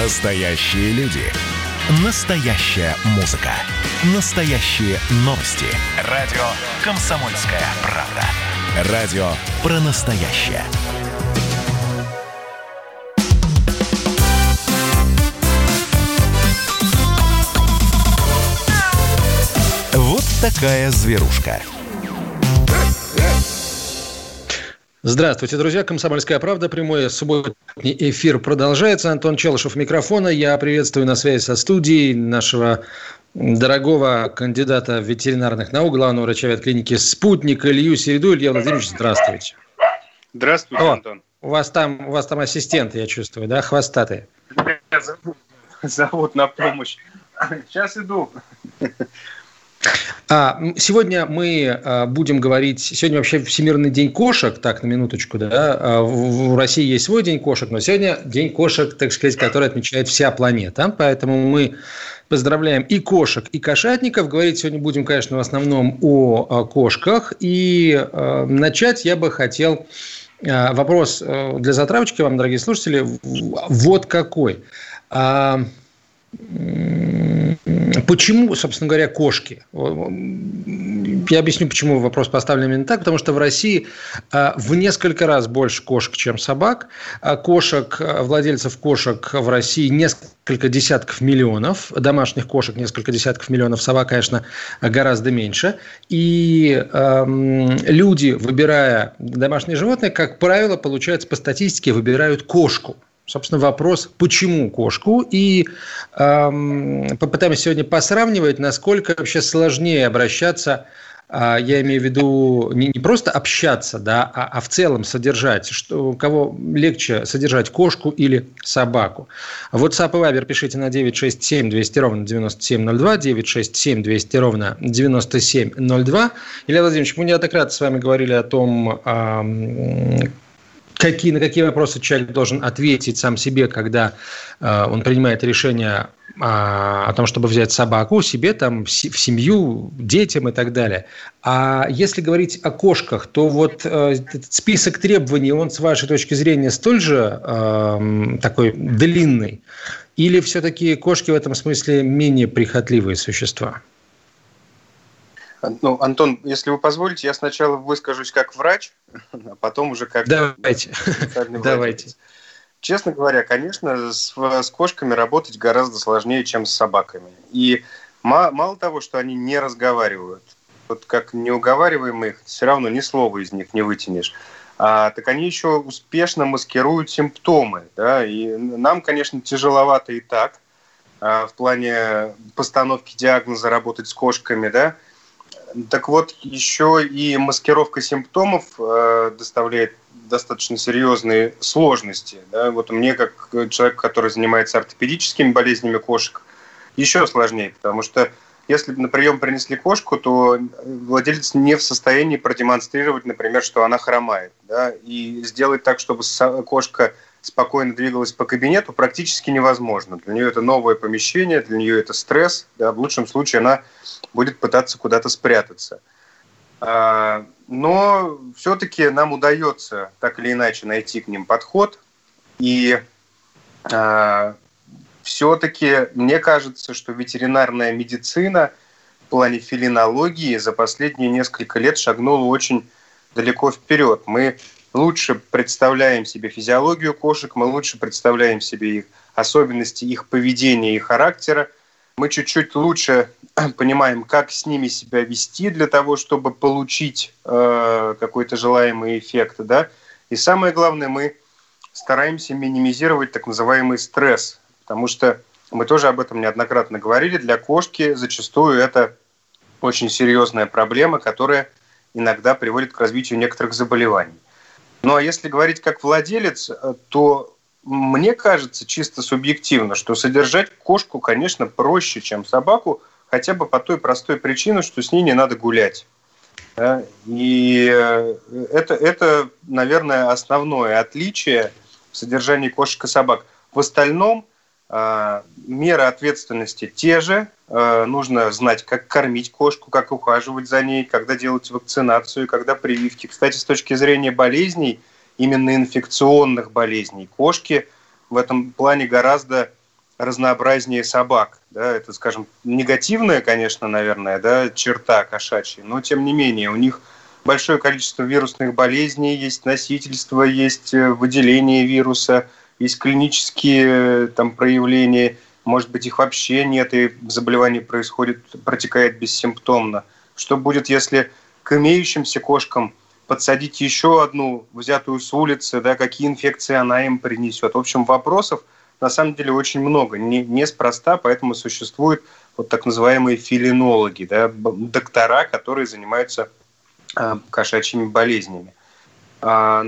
Настоящие люди. Настоящая музыка. Настоящие новости. Радио «Комсомольская правда». Радио про настоящее. Вот такая зверушка. Здравствуйте, друзья. Комсомольская правда. Прямой субботний эфир продолжается. Антон Челышев микрофона. Я приветствую на связи со студией нашего дорогого кандидата в ветеринарных наук, главного врача ветклиники «Спутник» Илью Середу. Илья Владимирович, здравствуйте. Здравствуйте, О, Антон. У вас там, у вас там ассистенты, я чувствую, да, хвостатые? Меня зовут, зовут на помощь. Сейчас иду. А, сегодня мы а, будем говорить, сегодня вообще Всемирный день кошек, так, на минуточку, да, а, в, России есть свой день кошек, но сегодня день кошек, так сказать, который отмечает вся планета, поэтому мы поздравляем и кошек, и кошатников. Говорить сегодня будем, конечно, в основном о, кошках, и начать я бы хотел вопрос а, для затравочки вам, дорогие слушатели, вот какой. Почему, собственно говоря, кошки? Я объясню, почему вопрос поставлен именно так. Потому что в России а, в несколько раз больше кошек, чем собак. А кошек, а, владельцев кошек в России несколько десятков миллионов. Домашних кошек несколько десятков миллионов. Собак, конечно, гораздо меньше. И э, люди, выбирая домашнее животное, как правило, получается, по статистике, выбирают кошку собственно, вопрос, почему кошку, и эм, попытаемся сегодня посравнивать, насколько вообще сложнее обращаться а, я имею в виду не, не просто общаться, да, а, а в целом содержать, что, кого легче содержать, кошку или собаку. WhatsApp и Viber пишите на 967 200 ровно 9702, 967 200 ровно 9702. Илья Владимирович, мы неоднократно с вами говорили о том, какие, на какие вопросы человек должен ответить сам себе, когда э, он принимает решение э, о том, чтобы взять собаку себе, там, в семью, детям и так далее. А если говорить о кошках, то вот э, этот список требований, он с вашей точки зрения столь же э, такой длинный? Или все-таки кошки в этом смысле менее прихотливые существа? Ну, Антон, если вы позволите, я сначала выскажусь как врач, а потом уже как... Давайте. Давайте. Честно говоря, конечно, с, с кошками работать гораздо сложнее, чем с собаками. И мало, мало того, что они не разговаривают, вот как не уговариваем их, все равно ни слова из них не вытянешь. А, так они еще успешно маскируют симптомы. Да? И нам, конечно, тяжеловато и так а, в плане постановки диагноза работать с кошками, да, так вот, еще и маскировка симптомов э, доставляет достаточно серьезные сложности. Да? Вот мне, как человек, который занимается ортопедическими болезнями кошек, еще сложнее, потому что если на прием принесли кошку, то владелец не в состоянии продемонстрировать, например, что она хромает. Да? И сделать так, чтобы кошка спокойно двигалась по кабинету, практически невозможно. Для нее это новое помещение, для нее это стресс. Да? В лучшем случае она будет пытаться куда-то спрятаться. А, но все-таки нам удается так или иначе найти к ним подход. И а, все-таки мне кажется, что ветеринарная медицина в плане филинологии за последние несколько лет шагнула очень далеко вперед. Мы лучше представляем себе физиологию кошек, мы лучше представляем себе их особенности их поведения и характера, мы чуть-чуть лучше понимаем, как с ними себя вести для того, чтобы получить э, какой-то желаемый эффект, да. И самое главное, мы стараемся минимизировать так называемый стресс, потому что мы тоже об этом неоднократно говорили. Для кошки зачастую это очень серьезная проблема, которая иногда приводит к развитию некоторых заболеваний. Ну а если говорить как владелец, э, то мне кажется чисто субъективно, что содержать кошку, конечно, проще, чем собаку, хотя бы по той простой причине, что с ней не надо гулять. И э, это, это, наверное, основное отличие в содержании кошек и собак. В остальном меры ответственности те же. Э, нужно знать, как кормить кошку, как ухаживать за ней, когда делать вакцинацию, когда прививки. Кстати, с точки зрения болезней – именно инфекционных болезней. Кошки в этом плане гораздо разнообразнее собак. Да? Это, скажем, негативная, конечно, наверное, да, черта кошачья, но тем не менее у них большое количество вирусных болезней, есть носительство, есть э, выделение вируса, есть клинические э, там, проявления, может быть, их вообще нет, и заболевание происходит, протекает бессимптомно. Что будет, если к имеющимся кошкам подсадить еще одну, взятую с улицы, да, какие инфекции она им принесет? В общем, вопросов на самом деле очень много, не, неспроста, поэтому существуют вот так называемые филинологи, да, доктора, которые занимаются э, кошачьими болезнями. А,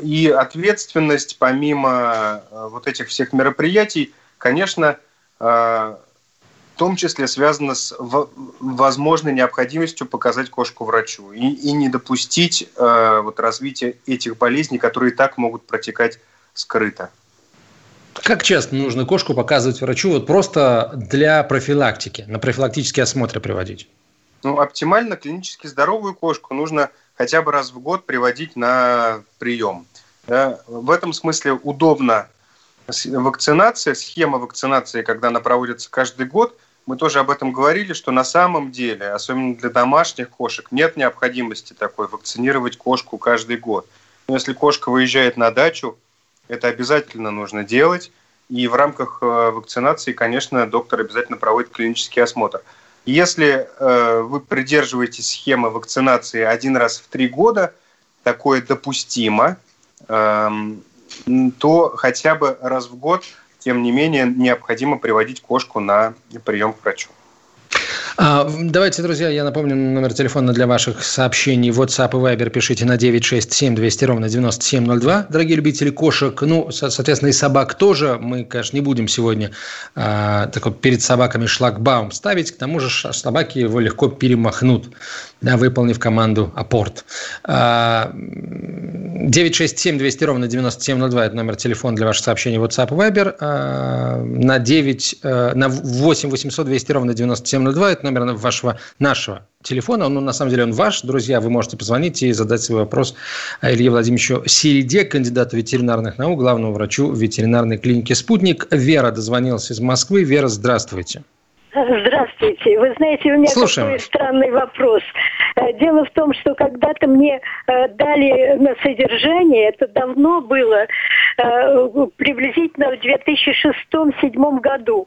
и ответственность, помимо э, вот этих всех мероприятий, конечно, э, в том числе связана с возможной необходимостью показать кошку врачу и, и не допустить э, вот развития этих болезней, которые и так могут протекать скрыто. Как часто нужно кошку показывать врачу вот просто для профилактики, на профилактические осмотры приводить? Ну, оптимально клинически здоровую кошку нужно хотя бы раз в год приводить на прием. Да? В этом смысле удобно вакцинация, схема вакцинации, когда она проводится каждый год, мы тоже об этом говорили, что на самом деле, особенно для домашних кошек, нет необходимости такой вакцинировать кошку каждый год. Но если кошка выезжает на дачу, это обязательно нужно делать. И в рамках э, вакцинации, конечно, доктор обязательно проводит клинический осмотр. Если э, вы придерживаетесь схемы вакцинации один раз в три года, такое допустимо, э, то хотя бы раз в год, тем не менее, необходимо приводить кошку на прием к врачу. А, давайте, друзья, я напомню номер телефона для ваших сообщений. WhatsApp и Viber пишите на 967 200 ровно 9702. Дорогие любители кошек, ну, соответственно, и собак тоже. Мы, конечно, не будем сегодня а, такой перед собаками шлагбаум ставить. К тому же собаки его легко перемахнут, да, выполнив команду «Апорт». А, 967 200 ровно 9702 – это номер телефона для ваших сообщений WhatsApp и Viber. А, на 9, а, на 8 800 200 ровно 9702 – это номер вашего, нашего телефона. Он, ну, на самом деле, он ваш. Друзья, вы можете позвонить и задать свой вопрос Илье Владимировичу Середе, кандидату ветеринарных наук, главному врачу ветеринарной клиники «Спутник». Вера дозвонилась из Москвы. Вера, здравствуйте. Здравствуйте. Вы знаете, у меня Слушаем. такой странный вопрос. Э, дело в том, что когда-то мне э, дали на содержание, это давно было, э, приблизительно в 2006-2007 году,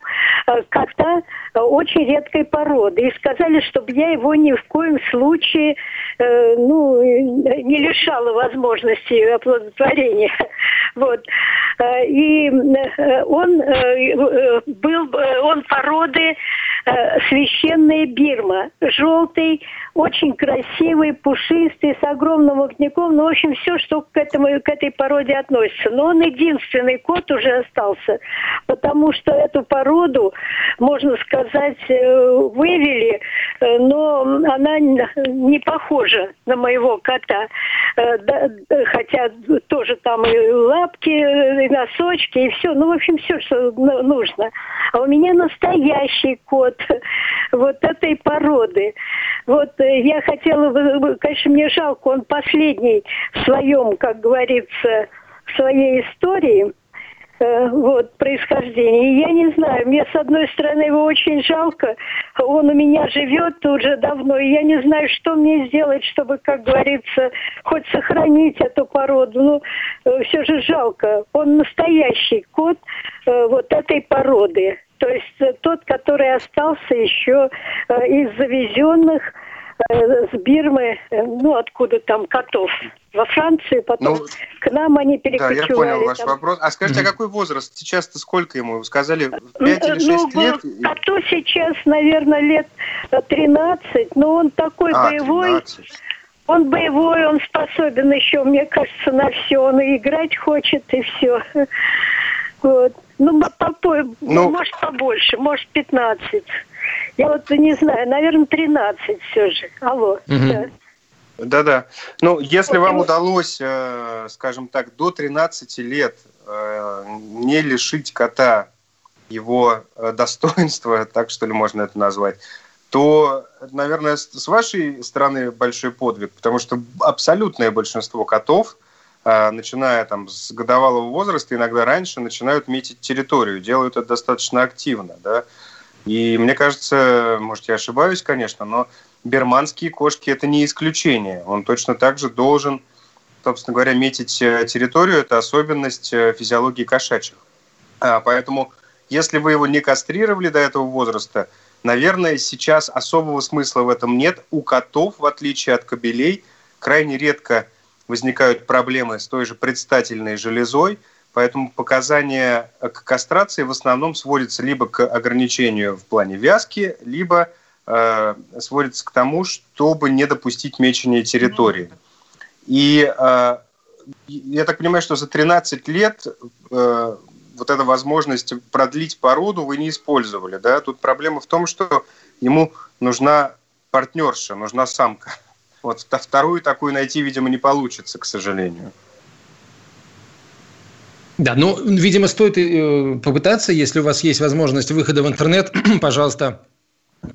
кота очень редкой породы. И сказали, чтобы я его ни в коем случае ну, не лишала возможности оплодотворения. Вот. И он был, он породы священная Бирма, желтый, очень красивый, пушистый, с огромным воротником, ну, в общем, все, что к, этому, к этой породе относится. Но он единственный кот уже остался, потому что эту породу, можно сказать, э, вывели, э, но она не похожа на моего кота. Э, хотя тоже там и лапки, и носочки, и все. Ну, в общем, все, что нужно. А у меня настоящий кот вот этой породы. Вот я хотела, конечно, мне жалко, он последний в своем, как говорится, в своей истории, э, вот, происхождения. И я не знаю, мне с одной стороны его очень жалко, он у меня живет уже давно, и я не знаю, что мне сделать, чтобы, как говорится, хоть сохранить эту породу. Ну, э, все же жалко. Он настоящий кот э, вот этой породы. То есть тот, который остался еще из завезенных Э, с Бирмы, э, ну, откуда там котов, во Франции, потом ну, к нам они перекочевали. Да, я понял ваш там. вопрос. А скажите, а какой возраст? Сейчас-то сколько ему? Вы сказали, 5 или 6 ну, лет? Коту сейчас, наверное, лет 13, но он такой а, боевой. 13. Он боевой, он способен еще, мне кажется, на все. Он и играть хочет, и все. Вот. Ну, по, ну, может, побольше, может, 15. Я вот не знаю, наверное, 13 все же. Алло. Угу. Да-да. Ну, если вам удалось, э, скажем так, до 13 лет э, не лишить кота его э, достоинства, так что ли можно это назвать, то, наверное, с вашей стороны большой подвиг, потому что абсолютное большинство котов начиная там с годовалого возраста, иногда раньше, начинают метить территорию, делают это достаточно активно, да. И мне кажется, может, я ошибаюсь, конечно, но берманские кошки – это не исключение. Он точно так же должен, собственно говоря, метить э, территорию. Это особенность э, физиологии кошачьих. А, поэтому, если вы его не кастрировали до этого возраста, наверное, сейчас особого смысла в этом нет. У котов, в отличие от кобелей, крайне редко возникают проблемы с той же предстательной железой, поэтому показания к кастрации в основном сводятся либо к ограничению в плане вязки, либо э, сводятся к тому, чтобы не допустить мечения территории. И э, я так понимаю, что за 13 лет э, вот эта возможность продлить породу вы не использовали. Да? Тут проблема в том, что ему нужна партнерша, нужна самка. Вот вторую такую найти, видимо, не получится, к сожалению. Да, ну, видимо, стоит э, попытаться, если у вас есть возможность выхода в интернет, пожалуйста,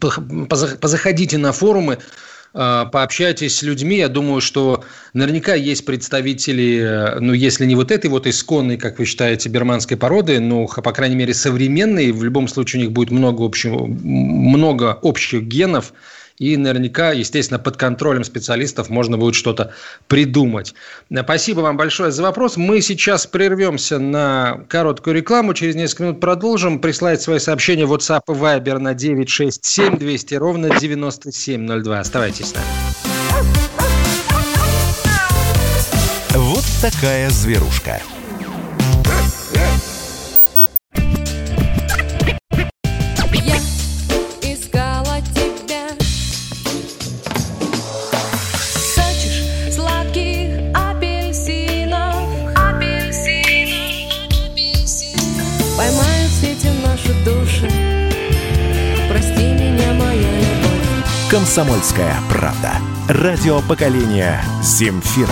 позаходите на форумы, э, пообщайтесь с людьми. Я думаю, что наверняка есть представители, э, ну, если не вот этой вот исконной, как вы считаете, берманской породы, ну, по крайней мере, современной. В любом случае у них будет много, общего, много общих генов – и наверняка, естественно, под контролем специалистов можно будет что-то придумать. Спасибо вам большое за вопрос. Мы сейчас прервемся на короткую рекламу. Через несколько минут продолжим. Присылать свои сообщения в WhatsApp и Viber на 967 200 ровно 9702. Оставайтесь с нами. Вот такая зверушка. «Комсомольская правда». Радио поколения «Земфиры».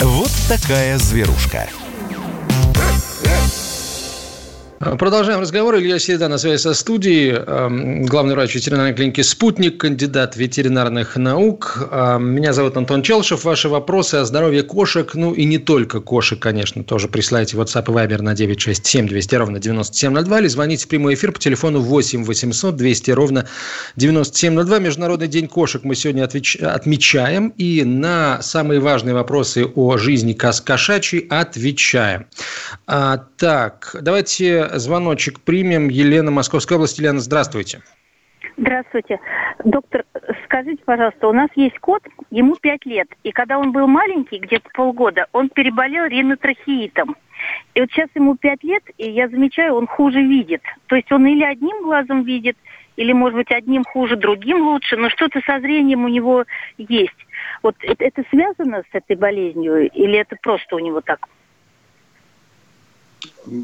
Вот такая зверушка. Продолжаем разговор. Илья Середа на связи со студией. Главный врач ветеринарной клиники «Спутник», кандидат ветеринарных наук. Меня зовут Антон Челшев. Ваши вопросы о здоровье кошек, ну и не только кошек, конечно, тоже присылайте WhatsApp и Viber на 967 200 ровно 9702 или звоните в прямой эфир по телефону 8 800 200 ровно 9702. Международный день кошек мы сегодня отвеч... отмечаем и на самые важные вопросы о жизни кошачьей отвечаем. А, так, давайте звоночек примем. Елена, Московская область. Елена, здравствуйте. Здравствуйте. Доктор, скажите, пожалуйста, у нас есть кот, ему 5 лет, и когда он был маленький, где-то полгода, он переболел ринотрахеитом. И вот сейчас ему 5 лет, и я замечаю, он хуже видит. То есть он или одним глазом видит, или, может быть, одним хуже, другим лучше, но что-то со зрением у него есть. Вот это, связано с этой болезнью, или это просто у него так?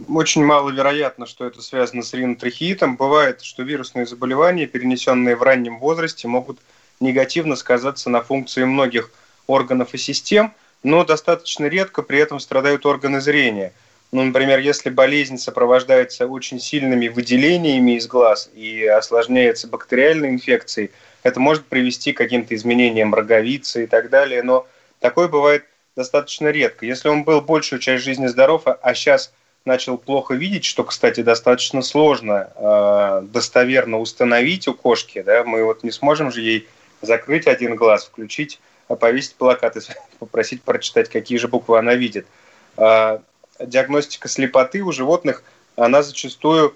Очень маловероятно, что это связано с ринотрахеитом. Бывает, что вирусные заболевания, перенесенные в раннем возрасте, могут негативно сказаться на функции многих органов и систем, но достаточно редко при этом страдают органы зрения. Ну, например, если болезнь сопровождается очень сильными выделениями из глаз и осложняется бактериальной инфекцией, это может привести к каким-то изменениям роговицы и так далее, но такое бывает достаточно редко. Если он был большую часть жизни здоров, а сейчас начал плохо видеть, что, кстати, достаточно сложно э, достоверно установить у кошки. Да? Мы вот не сможем же ей закрыть один глаз, включить, а повесить плакат и попросить прочитать, какие же буквы она видит. Э, диагностика слепоты у животных, она зачастую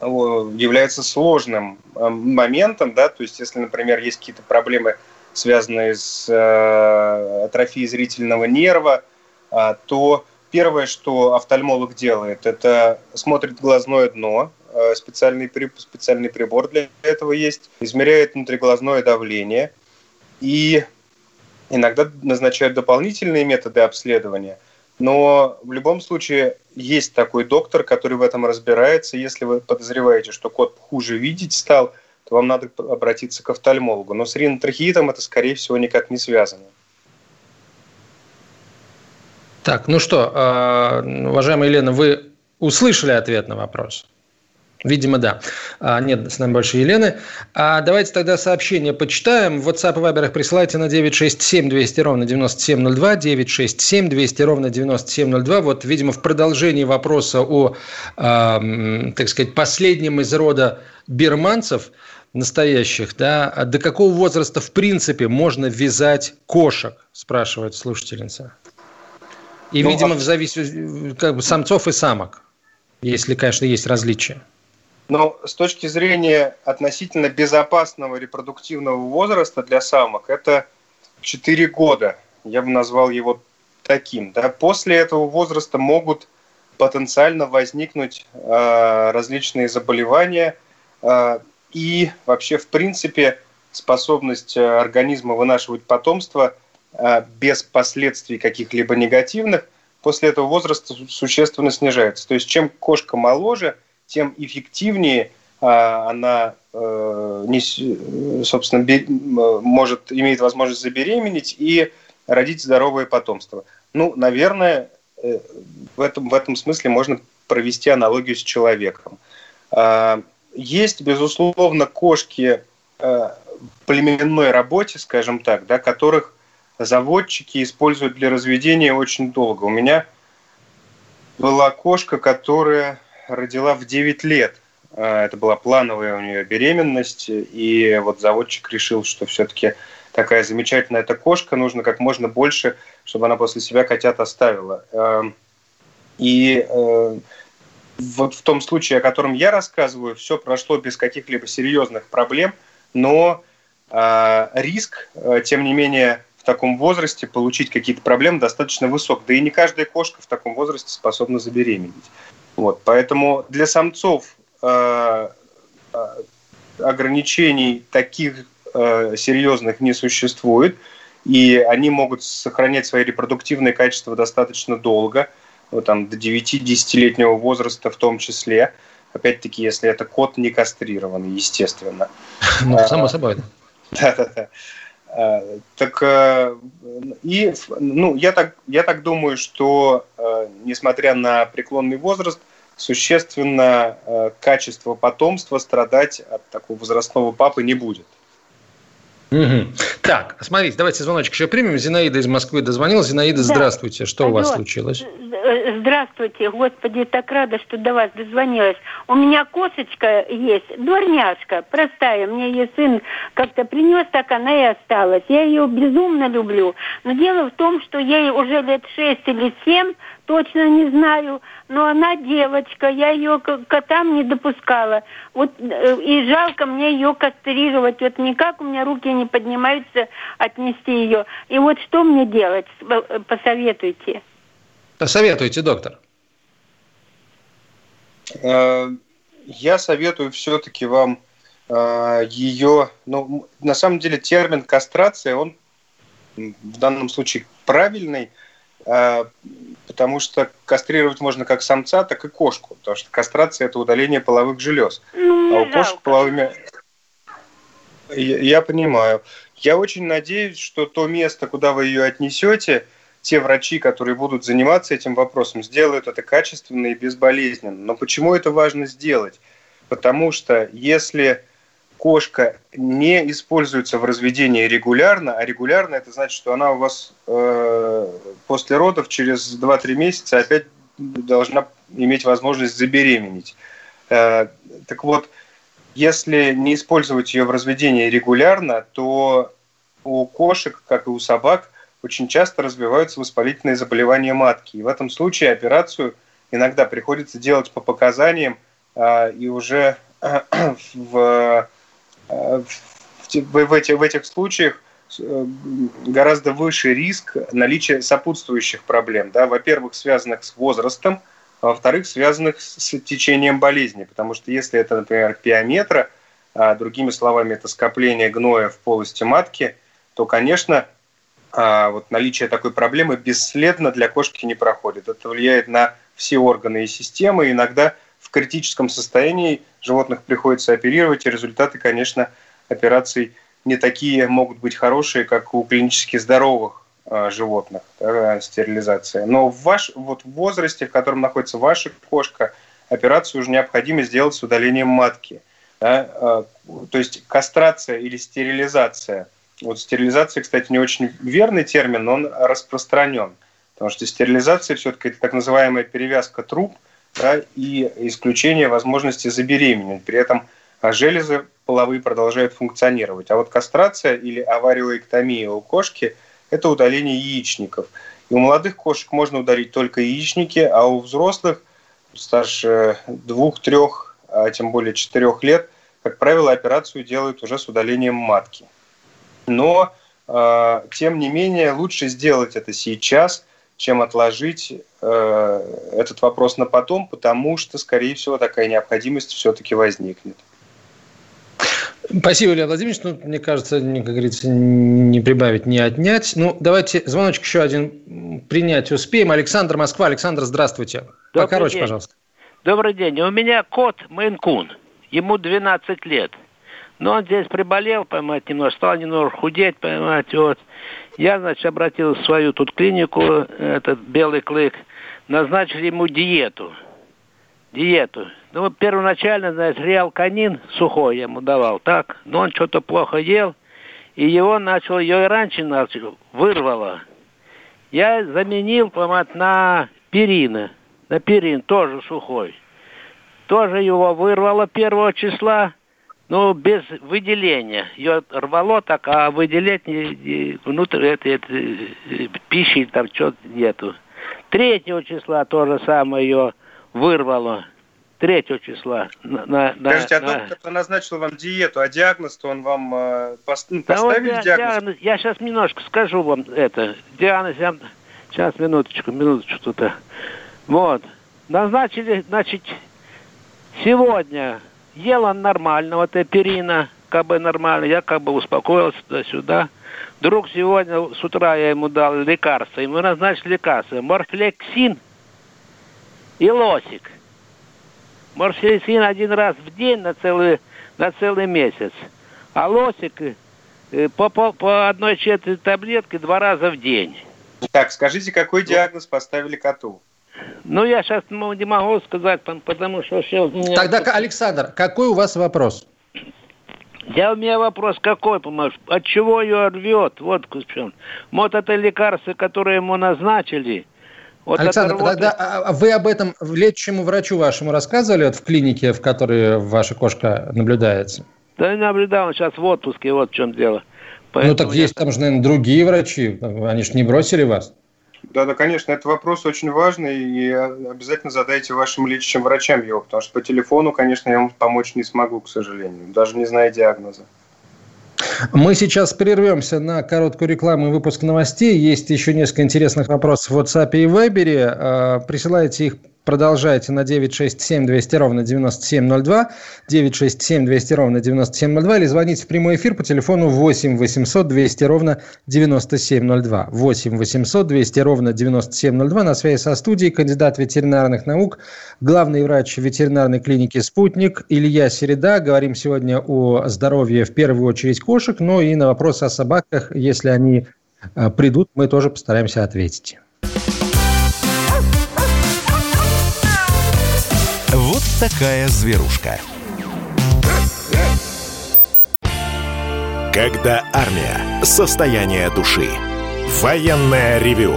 является сложным э, моментом, да, то есть если, например, есть какие-то проблемы, связанные с э, атрофией зрительного нерва, э, то Первое, что офтальмолог делает, это смотрит глазное дно, э, специальный, специальный прибор для этого есть, измеряет внутриглазное давление и иногда назначают дополнительные методы обследования. Но в любом случае есть такой доктор, который в этом разбирается. Если вы подозреваете, что кот хуже видеть стал, то вам надо обратиться к офтальмологу. Но с ринотрахеитом это, скорее всего, никак не связано. Так, ну что, а, уважаемая Елена, вы услышали ответ на вопрос? Видимо, да. А, нет с нами больше Елены. А давайте тогда сообщение почитаем. В WhatsApp и Viber присылайте на 967 200 ровно 9702, 967 200 ровно 9702. Вот, видимо, в продолжении вопроса о, э, так сказать, последнем из рода бирманцев настоящих, да, до какого возраста, в принципе, можно вязать кошек, спрашивает слушательница. И, ну, видимо, а... в зависимости как бы самцов и самок, если, конечно, есть различия. Но с точки зрения относительно безопасного репродуктивного возраста для самок, это 4 года. Я бы назвал его таким. Да? После этого возраста могут потенциально возникнуть э, различные заболевания э, и вообще, в принципе, способность организма вынашивать потомство э, без последствий каких-либо негативных после этого возраста существенно снижается. То есть чем кошка моложе – тем эффективнее а, она, э, не, собственно, может, имеет возможность забеременеть и родить здоровое потомство. Ну, наверное, э, в этом, в этом смысле можно провести аналогию с человеком. А, есть, безусловно, кошки э, в племенной работе, скажем так, да, которых заводчики используют для разведения очень долго. У меня была кошка, которая родила в 9 лет. А, это была плановая у нее беременность, и вот заводчик решил, что все-таки такая замечательная эта кошка, нужно как можно больше, чтобы она после себя котят оставила. Эм, и э, вот в том случае, о котором я рассказываю, все прошло без каких-либо серьезных проблем, но а, риск, э, тем не менее, в таком возрасте получить какие-то проблемы достаточно высок. Да и не каждая кошка в таком возрасте способна забеременеть. Вот, поэтому для самцов э, э, ограничений таких э, серьезных не существует, и они могут сохранять свои репродуктивные качества достаточно долго, вот, там, до 9-10-летнего возраста в том числе. Опять-таки, если это кот не кастрированный, естественно. Ну, само собой. Да-да-да. Э, так э, и ну, я, так, я так думаю, что э, несмотря на преклонный возраст, существенно качество потомства страдать от такого возрастного папы не будет. Угу. Так, смотрите, давайте звоночек еще примем. Зинаида из Москвы дозвонилась. Зинаида, да. здравствуйте. Что Алло. у вас случилось? Здравствуйте. Господи, так рада, что до вас дозвонилась. У меня кошечка есть, дворняжка, простая. Мне ее сын как-то принес, так она и осталась. Я ее безумно люблю. Но дело в том, что ей уже лет шесть или семь, точно не знаю, но она девочка, я ее к котам не допускала. Вот э, и жалко мне ее кастрировать. Вот никак у меня руки не поднимаются отнести ее. И вот что мне делать? Э, посоветуйте. Посоветуйте, доктор. Э, я советую все-таки вам ее, ну, на самом деле термин кастрация, он в данном случае правильный, потому что кастрировать можно как самца, так и кошку, потому что кастрация – это удаление половых желез. Ну, а у кошек половыми... Я, я понимаю. Я очень надеюсь, что то место, куда вы ее отнесете, те врачи, которые будут заниматься этим вопросом, сделают это качественно и безболезненно. Но почему это важно сделать? Потому что если кошка не используется в разведении регулярно, а регулярно это значит, что она у вас э, после родов через 2-3 месяца опять должна иметь возможность забеременеть. Э, так вот, если не использовать ее в разведении регулярно, то у кошек, как и у собак, очень часто развиваются воспалительные заболевания матки. И в этом случае операцию иногда приходится делать по показаниям э, и уже в Э, в, этих, в этих случаях э, гораздо выше риск наличия сопутствующих проблем. Да? Во-первых, связанных с возрастом, а во-вторых, связанных с течением болезни. Потому что если это, например, пиометра, а другими словами, это скопление гноя в полости матки, то, конечно, а, вот наличие такой проблемы бесследно для кошки не проходит. Это влияет на все органы и системы. Иногда в критическом состоянии животных приходится оперировать, и результаты, конечно, операций не такие могут быть хорошие, как у клинически здоровых э, животных, да, стерилизация. Но в, ваш, вот в возрасте, в котором находится ваша кошка, операцию уже необходимо сделать с удалением матки. Да? А, то есть кастрация или стерилизация. Вот стерилизация, кстати, не очень верный термин, но он распространен. Потому что стерилизация все-таки это так называемая перевязка труб да, и исключение возможности забеременеть. При этом железы половые продолжают функционировать. А вот кастрация или авариоэктомия у кошки – это удаление яичников. И у молодых кошек можно удалить только яичники, а у взрослых старше двух-трех, а тем более четырех лет, как правило, операцию делают уже с удалением матки. Но, э, тем не менее, лучше сделать это сейчас, чем отложить э, этот вопрос на потом, потому что, скорее всего, такая необходимость все-таки возникнет. Спасибо, Илья Владимирович. Ну, мне кажется, не, как говорится, не прибавить, не отнять. Ну, давайте звоночек еще один принять успеем. Александр, Москва. Александр, здравствуйте. Добрый Покороче, день. пожалуйста. Добрый день. У меня кот Мейнкун. Ему 12 лет. Но он здесь приболел, понимаете, немножко, стал немного худеть, понимаете, вот. Я, значит, обратился в свою тут клинику, этот белый клык, назначили ему диету. Диету. Ну, первоначально, знаешь, реалканин сухой я ему давал, так, но он что-то плохо ел, и его начал, ее и раньше начал, вырвало. Я заменил, помад на перина, на перин, тоже сухой. Тоже его вырвало первого числа, но без выделения. Ее рвало так, а выделять не, не, внутрь этой, этой пищи там что-то нету. Третьего числа то же самое ее вырвало. 3 числа. На, на, Скажите, а на... доктор назначил вам диету, а диагноз-то он вам э, пост... Ну, поставили да вот, диагноз? диагноз? Я сейчас немножко скажу вам это. Диагноз, я... сейчас, минуточку, минуточку тут. Вот. Назначили, значит, сегодня ел он нормально, вот эперина, как бы нормально, я как бы успокоился туда-сюда. Вдруг сегодня с утра я ему дал лекарство, ему назначили лекарство, морфлексин и лосик. Морфлексин один раз в день на целый, на целый месяц. А лосик э, по, по, по одной четверти таблетки два раза в день. Так, скажите, какой диагноз поставили коту? Ну, я сейчас не могу сказать, потому что все... Меня... Тогда, Александр, какой у вас вопрос? Я у меня вопрос какой, понимаешь? От чего ее рвет? Вот в чем. Вот это лекарство, которое ему назначили, вот Александр, вот... тогда а, а вы об этом лечащему врачу вашему рассказывали вот в клинике, в которой ваша кошка наблюдается? Да не наблюдал, он сейчас в отпуске, вот в чем дело. Поэтому ну так я... есть там же, наверное, другие врачи, они же не бросили вас. Да, да, конечно, это вопрос очень важный, и обязательно задайте вашим лечащим врачам его, потому что по телефону, конечно, я вам помочь не смогу, к сожалению, даже не зная диагноза. Мы сейчас прервемся на короткую рекламу и выпуск новостей. Есть еще несколько интересных вопросов в WhatsApp и Viber. А, присылайте их продолжайте на 967 200 ровно 9702, 967 200 ровно 9702 или звоните в прямой эфир по телефону 8 800 200 ровно 9702. 8 800 200 ровно 9702. На связи со студией кандидат ветеринарных наук, главный врач ветеринарной клиники «Спутник» Илья Середа. Говорим сегодня о здоровье в первую очередь кошек, но и на вопросы о собаках, если они э, придут, мы тоже постараемся ответить. Такая зверушка. Когда армия. Состояние души. Военное ревю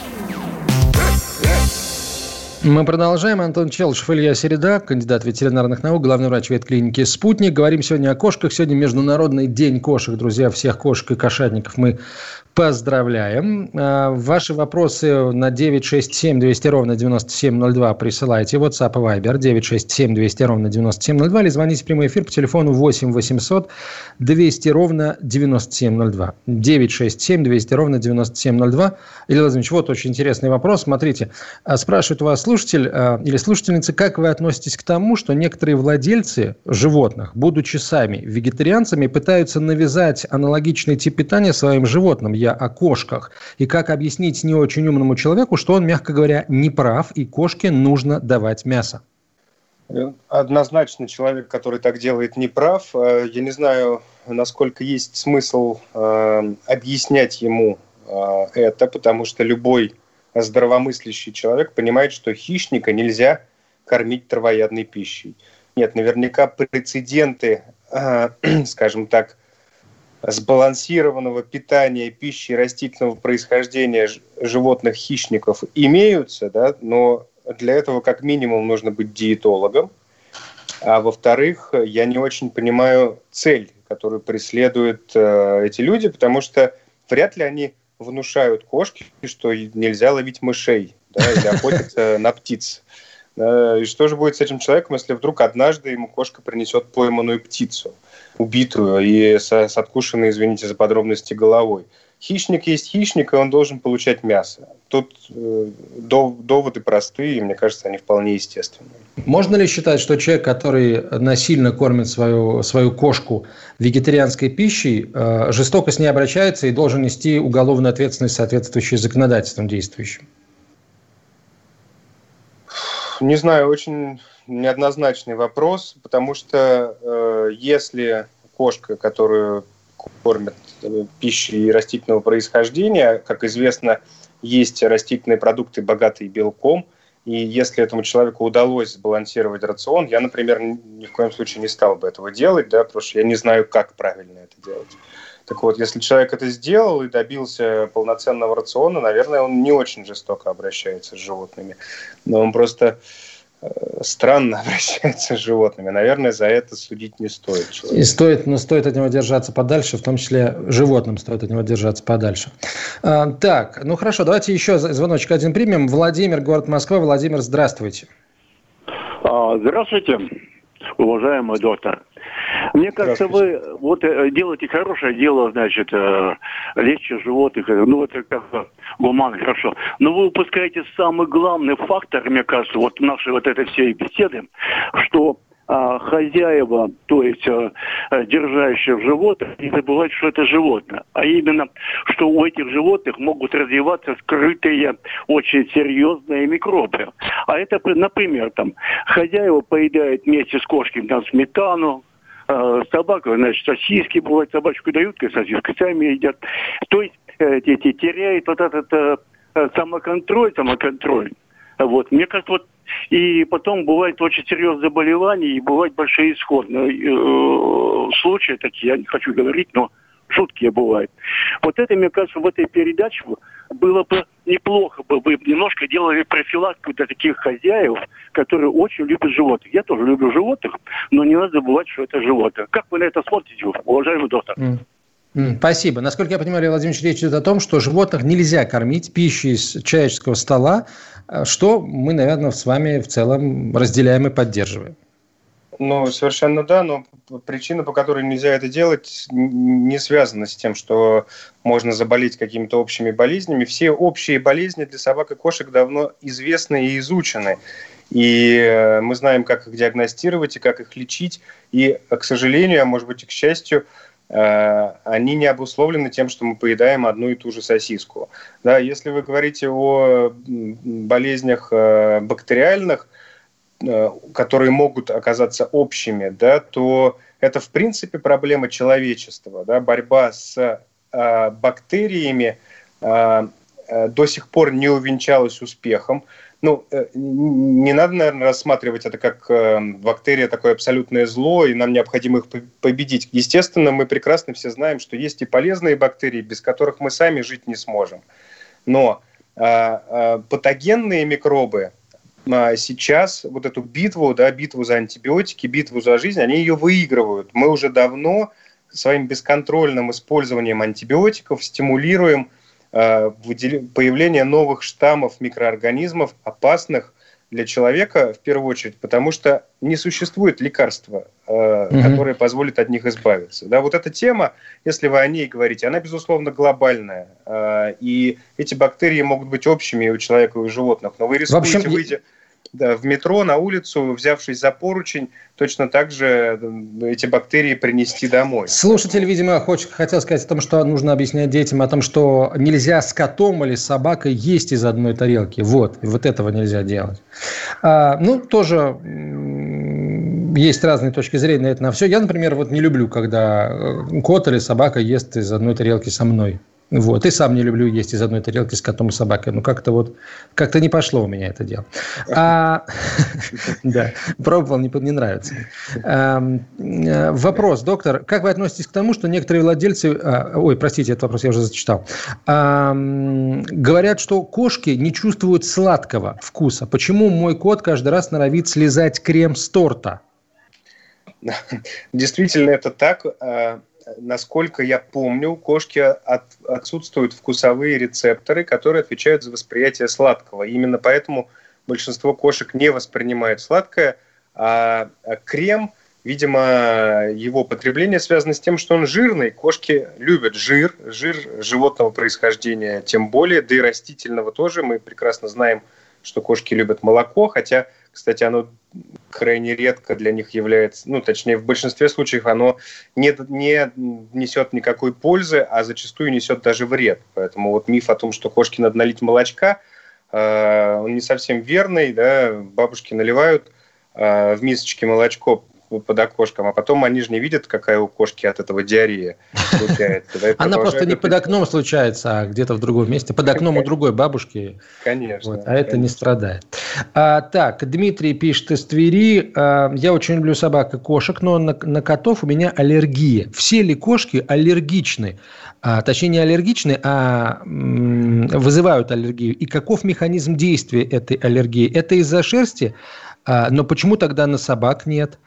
Мы продолжаем. Антон Челышев, Илья Середа, кандидат ветеринарных наук, главный врач ветклиники «Спутник». Говорим сегодня о кошках. Сегодня Международный день кошек. Друзья, всех кошек и кошатников мы Поздравляем. А, ваши вопросы на 967 200 ровно 9702 присылайте. WhatsApp и Viber 967 200 ровно 9702 или звоните в прямой эфир по телефону 8 800 200 ровно 9702. 967 200 ровно 9702. Илья Владимирович, вот очень интересный вопрос. Смотрите, а, спрашивает у вас слушатель а, или слушательница, как вы относитесь к тому, что некоторые владельцы животных, будучи сами вегетарианцами, пытаются навязать аналогичный тип питания своим животным? Я о кошках. И как объяснить не очень умному человеку, что он, мягко говоря, не прав, и кошке нужно давать мясо? Однозначно человек, который так делает, не прав. Э, я не знаю, насколько есть смысл э, объяснять ему э, это, потому что любой здравомыслящий человек понимает, что хищника нельзя кормить травоядной пищей. Нет, наверняка прецеденты, скажем так, сбалансированного питания пищи растительного происхождения животных хищников имеются, да, но для этого как минимум нужно быть диетологом. А во-вторых, я не очень понимаю цель, которую преследуют э, эти люди, потому что вряд ли они внушают кошке, что нельзя ловить мышей да, или охотиться на птиц. И что же будет с этим человеком, если вдруг однажды ему кошка принесет пойманную птицу? Убитую и с, с откушенной, извините за подробности, головой. Хищник есть хищник, и он должен получать мясо. Тут э, доводы простые, и мне кажется, они вполне естественные. Можно ли считать, что человек, который насильно кормит свою, свою кошку вегетарианской пищей, э, жестоко с ней обращается и должен нести уголовную ответственность, соответствующую законодательством действующим? Не знаю, очень неоднозначный вопрос, потому что э, если кошка, которую кормят э, пищей растительного происхождения, как известно, есть растительные продукты, богатые белком, и если этому человеку удалось сбалансировать рацион, я, например, ни в коем случае не стал бы этого делать, да, потому что я не знаю, как правильно это делать. Так вот, если человек это сделал и добился полноценного рациона, наверное, он не очень жестоко обращается с животными. Но он просто Э, странно обращается с животными. Наверное, за это судить не стоит. Человека. И стоит, но стоит от него держаться подальше, в том числе животным стоит от него держаться подальше. А, так, ну хорошо, давайте еще звоночек один примем. Владимир, город Москва. Владимир, здравствуйте. А, здравствуйте, уважаемый доктор. Мне кажется, вы вот э, делаете хорошее дело, значит, э, лечите животных, ну это как гуман, хорошо. Но вы упускаете самый главный фактор, мне кажется, вот нашей вот этой всей беседы, что а, хозяева, то есть а, держащие животных, не забывают, что это животное. А именно, что у этих животных могут развиваться скрытые, очень серьезные микробы. А это, например, там, хозяева поедают вместе с кошкой там, сметану, э, собака, значит, сосиски бывают, собачку дают, сосиски сами едят. То есть э, дети теряют вот этот э, самоконтроль, самоконтроль. Вот. Мне кажется, вот и потом бывает очень серьезные заболевания, и бывают большие исходные э, случаи такие, я не хочу говорить, но жуткие бывают. Вот это, мне кажется, в этой передаче было бы неплохо бы вы немножко делали профилактику для таких хозяев, которые очень любят животных. Я тоже люблю животных, но не надо забывать, что это животное. Как вы на это смотрите, уважаемый доктор? Mm. Спасибо. Насколько я понимаю, Илья Владимирович, речь идет о том, что животных нельзя кормить пищей из человеческого стола, что мы, наверное, с вами в целом разделяем и поддерживаем. Ну, совершенно да, но причина, по которой нельзя это делать, не связана с тем, что можно заболеть какими-то общими болезнями. Все общие болезни для собак и кошек давно известны и изучены. И э, мы знаем, как их диагностировать и как их лечить. И, к сожалению, а может быть и к счастью, они не обусловлены тем, что мы поедаем одну и ту же сосиску. Да, если вы говорите о болезнях э, бактериальных, Э, которые могут оказаться общими, да, то это в принципе проблема человечества. Да, борьба с э, бактериями э, э, до сих пор не увенчалась успехом. Ну, э, не надо, наверное, рассматривать это как э, бактерия такое абсолютное зло, и нам необходимо их победить. Естественно, мы прекрасно все знаем, что есть и полезные бактерии, без которых мы сами жить не сможем. Но э, э, патогенные микробы, сейчас вот эту битву, да, битву за антибиотики, битву за жизнь, они ее выигрывают. Мы уже давно своим бесконтрольным использованием антибиотиков стимулируем появление новых штаммов микроорганизмов, опасных для человека в первую очередь, потому что не существует лекарства, э, угу. которое позволит от них избавиться. Да, вот эта тема, если вы о ней говорите, она, безусловно, глобальная. Э, и эти бактерии могут быть общими у человека и у животных. Но вы рискуете общем, выйти в метро, на улицу, взявшись за поручень, точно так же эти бактерии принести домой. Слушатель, видимо, хочет, хотел сказать о том, что нужно объяснять детям, о том, что нельзя с котом или с собакой есть из одной тарелки. Вот, вот этого нельзя делать. А, ну, тоже есть разные точки зрения на это на все. Я, например, вот не люблю, когда э, кот или собака ест из одной тарелки со мной. Вот. И сам не люблю есть из одной тарелки с котом и собакой. Ну, как-то вот, как-то не пошло у меня это дело. А, да, пробовал, не, не нравится. Э, вопрос, доктор. Как вы относитесь к тому, что некоторые владельцы... А, ой, простите, этот вопрос я уже зачитал. Говорят, что кошки не чувствуют сладкого вкуса. Почему мой кот каждый раз норовит слезать крем с торта? Действительно, это так. Насколько я помню, у кошки от, отсутствуют вкусовые рецепторы, которые отвечают за восприятие сладкого. именно поэтому большинство кошек не воспринимает сладкое, а, а крем, видимо, его потребление связано с тем, что он жирный. Кошки любят жир, жир животного происхождения тем более, да и растительного тоже. Мы прекрасно знаем, что кошки любят молоко, хотя, кстати, оно крайне редко для них является, ну, точнее, в большинстве случаев оно не, не несет никакой пользы, а зачастую несет даже вред. Поэтому вот миф о том, что кошке надо налить молочка, э, он не совсем верный, да, бабушки наливают э, в мисочке молочко под окошком, а потом они же не видят, какая у кошки от этого диарея случается. Она просто не под окном случается, а где-то в другом месте, под окном у другой бабушки. Конечно. А это не страдает. А, так, Дмитрий пишет из Твери. А, я очень люблю собак и кошек, но на, котов у меня аллергия. Все ли кошки аллергичны? А, точнее, не аллергичны, а вызывают аллергию. И каков механизм действия этой аллергии? Это из-за шерсти? Но почему тогда на собак нет?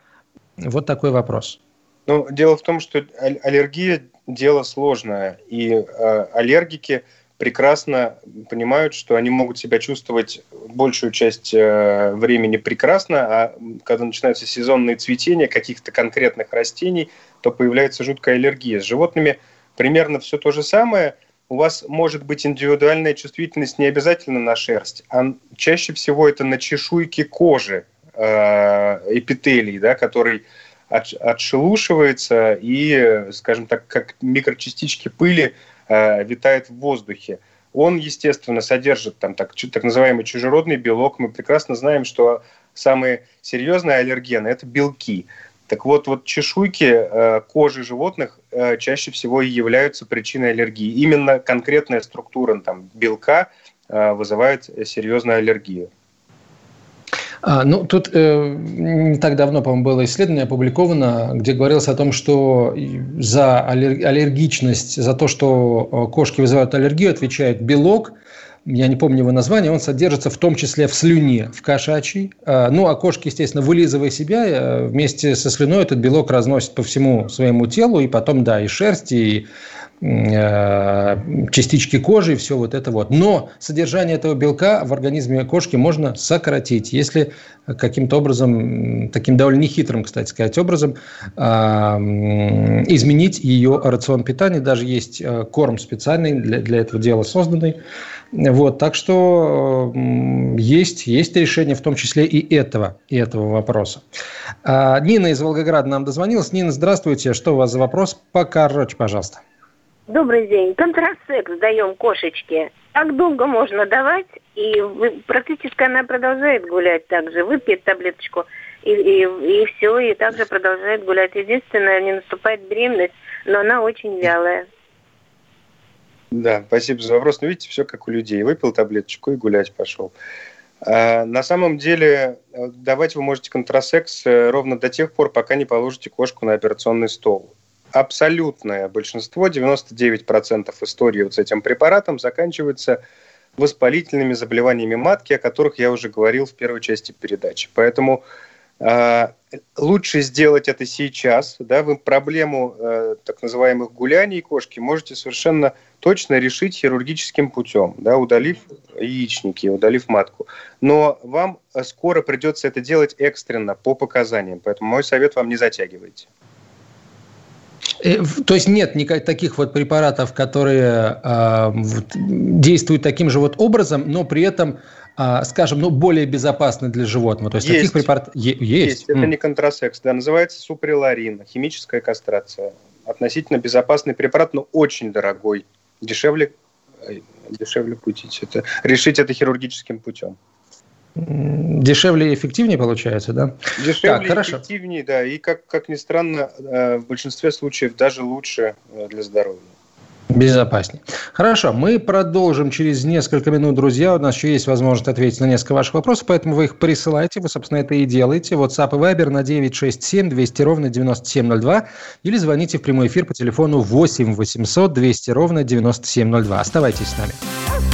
Вот такой вопрос. Ну, дело в том, что аллергия – дело сложное, и э, аллергики прекрасно понимают, что они могут себя чувствовать большую часть э, времени прекрасно, а когда начинаются сезонные цветения каких-то конкретных растений, то появляется жуткая аллергия. С животными примерно все то же самое. У вас может быть индивидуальная чувствительность не обязательно на шерсть, а чаще всего это на чешуйки кожи, эпителий, да, который отшелушивается и, скажем так, как микрочастички пыли э, витает в воздухе. Он, естественно, содержит там так, так называемый чужеродный белок. Мы прекрасно знаем, что самые серьезные аллергены – это белки. Так вот, вот чешуйки э, кожи животных э, чаще всего и являются причиной аллергии. Именно конкретная структура там, белка э, вызывает серьезную аллергию. А, ну, тут э, не так давно, по-моему, было исследование опубликовано, где говорилось о том, что за аллергичность, за то, что э, кошки вызывают аллергию, отвечает белок, я не помню его название, он содержится в том числе в слюне, в кошачьей. А, ну, а кошки, естественно, вылизывая себя, э, вместе со слюной этот белок разносит по всему своему телу, и потом, да, и шерсть, и частички кожи и все вот это вот. Но содержание этого белка в организме кошки можно сократить, если каким-то образом, таким довольно нехитрым, кстати сказать, образом а, изменить ее рацион питания. Даже есть э, корм специальный для, для этого дела созданный. Вот, так что есть, есть решение в том числе и этого, и этого вопроса. А, Нина из Волгограда нам дозвонилась. Нина, здравствуйте. Что у вас за вопрос? Покороче, пожалуйста. Добрый день. Контрасекс даем кошечке. Как долго можно давать? И практически она продолжает гулять также. Выпьет таблеточку и, и, и все, и также продолжает гулять. Единственное, не наступает беременность, но она очень вялая. Да, спасибо за вопрос. Ну, видите, все как у людей. Выпил таблеточку и гулять пошел. А, на самом деле, э, давать вы можете контрасекс э, ровно до тех пор, пока не положите кошку на операционный стол абсолютное большинство, 99% истории вот с этим препаратом заканчивается воспалительными заболеваниями матки, о которых я уже говорил в первой части передачи. Поэтому А, лучше сделать это сейчас. Да, вы проблему э, так называемых гуляний кошки можете совершенно точно решить хирургическим путем, да, удалив яичники, удалив матку. Но вам скоро придется это делать экстренно, по показаниям. Поэтому мой совет вам не затягивайте. Э, то есть нет никаких таких вот препаратов, которые э, действуют таким же вот образом, но при этом, э, скажем, ну, более безопасны для животного. То есть, есть. таких препаратов есть. есть. Это mm. не контрасекс, да, называется суприларин, химическая кастрация. Относительно безопасный препарат, но очень дорогой. Дешевле, дешевле путить это, решить это хирургическим путем. Дешевле и эффективнее получается, да? Дешевле так, хорошо. эффективнее, да. И, как, как ни странно, э, в большинстве случаев даже лучше э, для здоровья. Безопаснее. Хорошо, мы продолжим через несколько минут, друзья. У нас еще есть возможность ответить на несколько ваших вопросов, поэтому вы их присылайте. Вы, собственно, это и делаете. WhatsApp и Viber на 967 200 ровно 9702 или звоните в прямой эфир по телефону 8 800 200 ровно 9702. Оставайтесь с нами.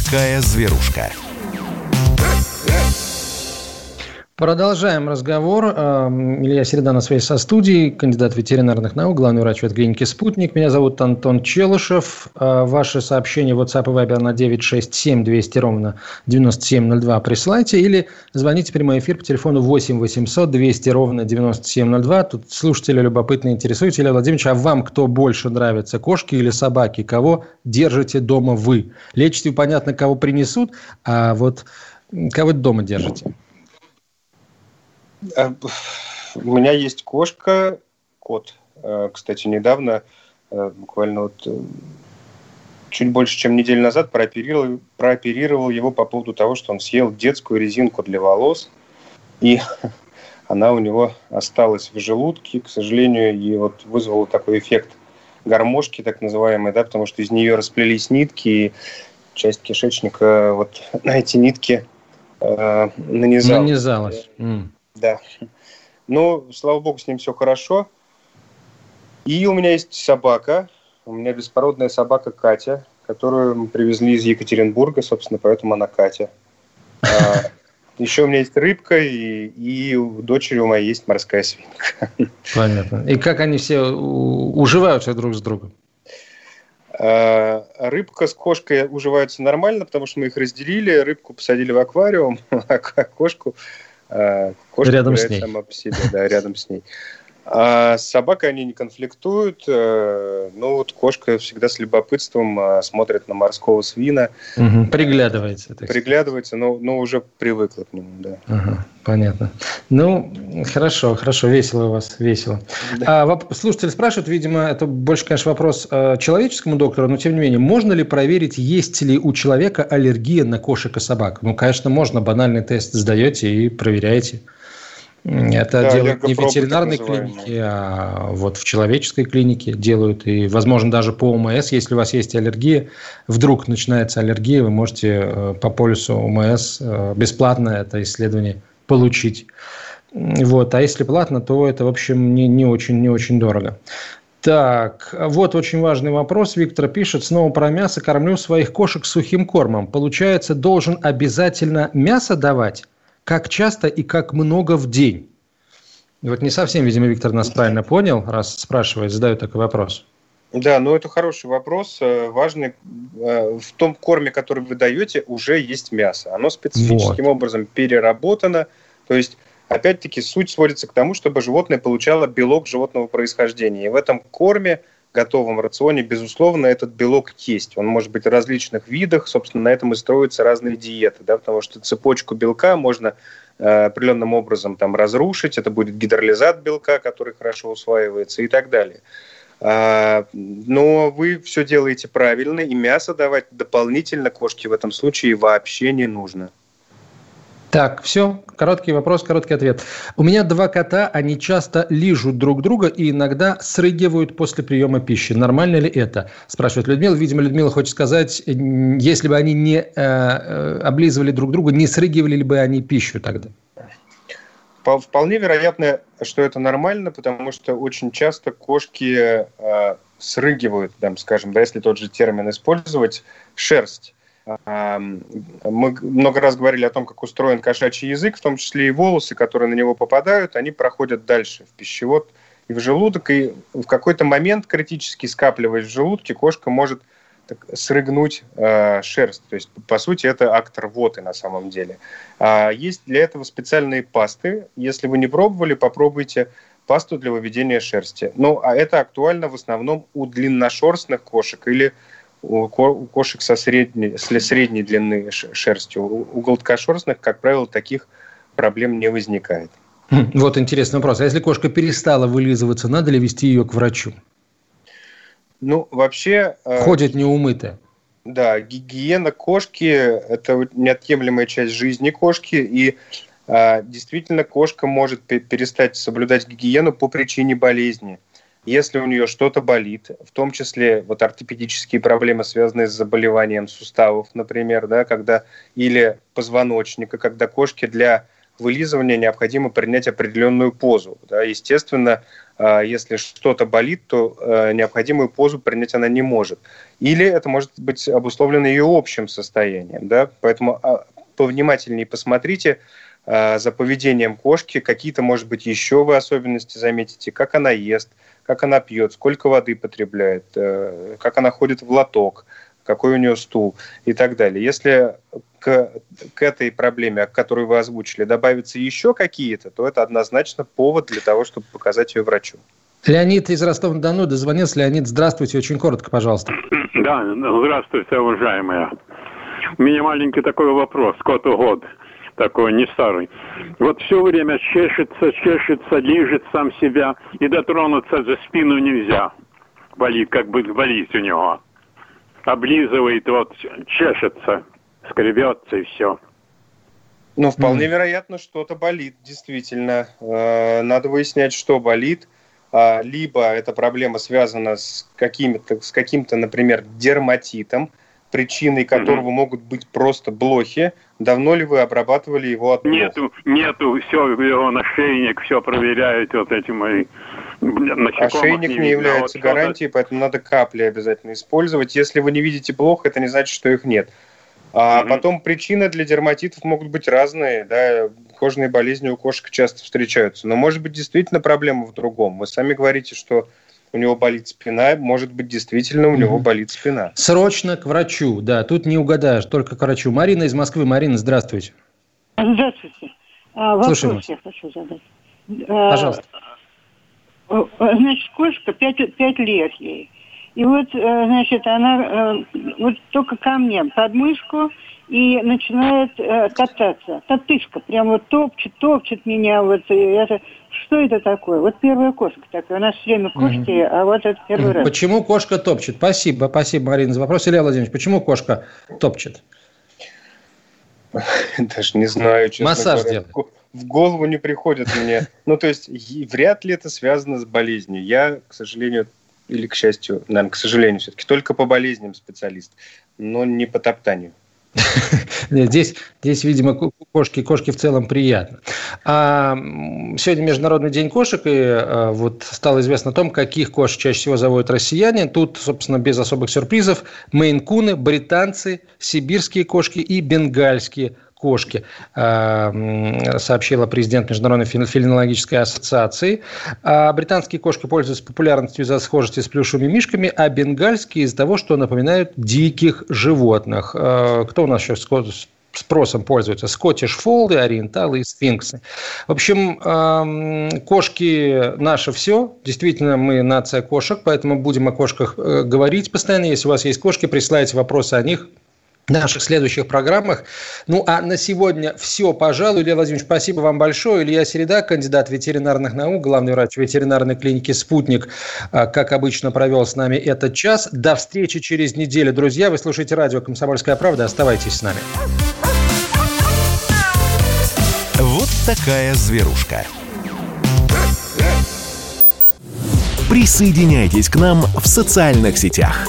Такая зверушка. Продолжаем разговор. Эм, Илья Середа на связи со студией, кандидат ветеринарных наук, главный врач ветклиники «Спутник». Меня зовут Антон Челышев. Э, ваши сообщения в WhatsApp и Viber на 967 200 ровно 9702 присылайте или звоните в прямой эфир по телефону 8 800 200 ровно 9702. Тут слушатели любопытно интересуются. Илья Владимирович, а вам кто больше нравится, кошки или собаки? Кого держите дома вы? Лечите, понятно, кого принесут, а вот кого дома держите? Э, у меня есть кошка, кот. Э, кстати, недавно, э, буквально вот чуть больше, чем неделю назад, прооперировал, прооперировал его по поводу того, что он съел детскую резинку для волос, и она у него осталась в желудке, к сожалению, и вот вызвала такой эффект гармошки, так называемый, да, потому что из нее расплелись нитки, и часть кишечника вот на эти нитки э, нанизалась. Нанизалась. Да. Ну, слава богу, с ним все хорошо. И у меня есть собака. У меня беспородная собака Катя, которую мы привезли из Екатеринбурга, собственно, поэтому она Катя. А, еще у меня есть рыбка, и, и у дочери у моей есть морская свинка. Понятно. И как они все уживаются друг с другом? А, рыбка с кошкой уживаются нормально, потому что мы их разделили. Рыбку посадили в аквариум, а кошку кошка рядом с ней. сама по себе, да, рядом с ней. А с собакой они не конфликтуют. Э, ну, вот кошка всегда с любопытством а, смотрит на морского свина. Угу, приглядывается. Так приглядывается, но, но уже привыкла к нему, да. Ага, понятно. Ну, хорошо, хорошо, весело у вас, весело. Да. А, слушатель спрашивает, видимо, это больше, конечно, вопрос э, человеческому доктору, но тем не менее, можно ли проверить, есть ли у человека аллергия на кошек и собак? Ну, конечно, можно. Банальный тест сдаете и проверяете. Это да, делают не в ветеринарной клинике, а вот в человеческой клинике делают. И, возможно, даже по ОМС, если у вас есть аллергия, вдруг начинается аллергия, вы можете э, по полюсу ОМС э, бесплатно это исследование получить. Вот. А если платно, то это, в общем, не, не, очень, не очень дорого. Так, вот очень важный вопрос. Виктор пишет, снова про мясо. Кормлю своих кошек сухим кормом. Получается, должен обязательно мясо давать? Как часто и как много в день? И вот не совсем, видимо, Виктор нас правильно понял, раз спрашивает, задает такой вопрос. Да, ну это хороший вопрос. Э, важный э, в том корме, который вы даете, уже есть мясо. Оно специфическим вот. образом переработано. То есть, опять-таки, суть сводится к тому, чтобы животное получало белок животного происхождения. И в этом корме готовом рационе, безусловно, этот белок есть. Он может быть в различных видах, собственно, на этом и строятся разные диеты, да, потому что цепочку белка можно э, определенным образом там разрушить, это будет гидролизат белка, который хорошо усваивается и так далее. А, но вы все делаете правильно, и мясо давать дополнительно кошке в этом случае вообще не нужно. Так, все, короткий вопрос, короткий ответ. У меня два кота, они часто лижут друг друга и иногда срыгивают после приема пищи. Нормально ли это? Спрашивает Людмила. Видимо, Людмила хочет сказать, если бы они не э, э облизывали друг друга, не срыгивали ли бы они пищу тогда? Вполне вероятно, что это нормально, потому что очень часто кошки э, срыгивают, там, скажем, да, если тот же термин использовать, шерсть. Мы много раз говорили о том, как устроен кошачий язык, в том числе и волосы, которые на него попадают, они проходят дальше в пищевод и в желудок, и в какой-то момент критически скапливаясь в желудке, кошка может так, срыгнуть э, шерсть. То есть, по сути, это акт рвоты на самом деле. А есть для этого специальные пасты. Если вы не пробовали, попробуйте пасту для выведения шерсти. Ну, а это актуально в основном у длинношерстных кошек или у кошек со средней, с средней длины шерстью. У гладкошерстных, как правило, таких проблем не возникает. Хм, вот интересный вопрос. А если кошка перестала вылизываться, надо ли вести ее к врачу? Ну, вообще... Э, Ходит неумытая. Да, гигиена кошки – это неотъемлемая часть жизни кошки, и э, действительно кошка может перестать соблюдать гигиену по причине болезни если у нее что-то болит, в том числе вот ортопедические проблемы, связанные с заболеванием суставов, например, да, когда или позвоночника, когда кошке для вылизывания необходимо принять определенную позу. Да. Естественно, а, если что-то болит, то а, необходимую позу принять она не может. Или это может быть обусловлено ее общим состоянием. Да. Поэтому а, повнимательнее посмотрите за поведением кошки, какие-то, может быть, еще вы особенности заметите, как она ест – как она пьет, сколько воды потребляет, э, как она ходит в лоток, какой у нее стул и так далее. Если к, к этой проблеме, которую вы озвучили, добавятся еще какие-то, то это однозначно повод для того, чтобы показать ее врачу. Леонид из Ростова-на-Дону дозвонился. Леонид, здравствуйте. Очень коротко, пожалуйста. Да, здравствуйте, уважаемая. У меня маленький такой вопрос. Коту год такой не старый. Вот все время чешется, чешется, лежит сам себя, и дотронуться за спину нельзя. Болит, как бы болит у него. Облизывает, вот чешется, скребется и все. Ну, вполне mm. вероятно, что-то болит, действительно. Э, надо выяснять, что болит. А, либо эта проблема связана с, какими-то, с каким-то, например, дерматитом, причиной которого mm-hmm. могут быть просто блохи. Давно ли вы обрабатывали его от блох? Нету, нету, все, его ошейник, все проверяют вот эти мои Ошейник не, не является а вот гарантией, поэтому надо капли обязательно использовать. Если вы не видите блох, это не значит, что их нет. А mm-hmm. потом причины для дерматитов могут быть разные, да, кожные болезни у кошек часто встречаются. Но может быть действительно проблема в другом. Вы сами говорите, что у него болит спина, может быть, действительно у него угу. болит спина. Срочно к врачу, да, тут не угадаешь, только к врачу. Марина из Москвы. Марина, здравствуйте. Здравствуйте. А, вопрос Слушаем я хочу задать. А, Пожалуйста. А, значит, кошка 5, 5 лет ей. И вот, э, значит, она э, вот только ко мне под мышку и начинает э, кататься. Татышка прям вот топчет, топчет меня. Вот, и это, что это такое? Вот первая кошка такая. У нас все время кошки, mm-hmm. а вот это первый раз. Почему кошка топчет? Спасибо, спасибо, Марина, за вопрос. Илья Владимирович, почему кошка топчет? Даже не знаю, честно Массаж говоря. делает. В голову не приходит мне. Ну, то есть, вряд ли это связано с болезнью. Я, к сожалению, или к счастью, наверное, к сожалению, все-таки только по болезням специалист, но не по топтанию. Здесь, здесь, видимо, кошки, кошки в целом приятно. А, сегодня Международный день кошек, и а, вот стало известно о том, каких кошек чаще всего заводят россияне. Тут, собственно, без особых сюрпризов, мейн-куны, британцы, сибирские кошки и бенгальские кошки, а, сообщила президент Международной филинологической ассоциации. А британские кошки пользуются популярностью из-за схожести с плюшевыми мишками, а бенгальские из-за того, что напоминают диких животных. А, кто у нас еще спросом пользуются? Скоттиш фолды, ориенталы и сфинксы. В общем, кошки наше все. Действительно, мы нация кошек, поэтому будем о кошках э, говорить постоянно. Если у вас есть кошки, присылайте вопросы о них наших следующих программах. Ну, а на сегодня все, пожалуй. Илья Владимирович, спасибо вам большое. Илья Середа, кандидат ветеринарных наук, главный врач ветеринарной клиники «Спутник», а, как обычно, провел с нами этот час. До встречи через неделю, друзья. Вы слушаете радио «Комсомольская правда». Оставайтесь с нами. Вот такая зверушка. Присоединяйтесь к нам в социальных сетях.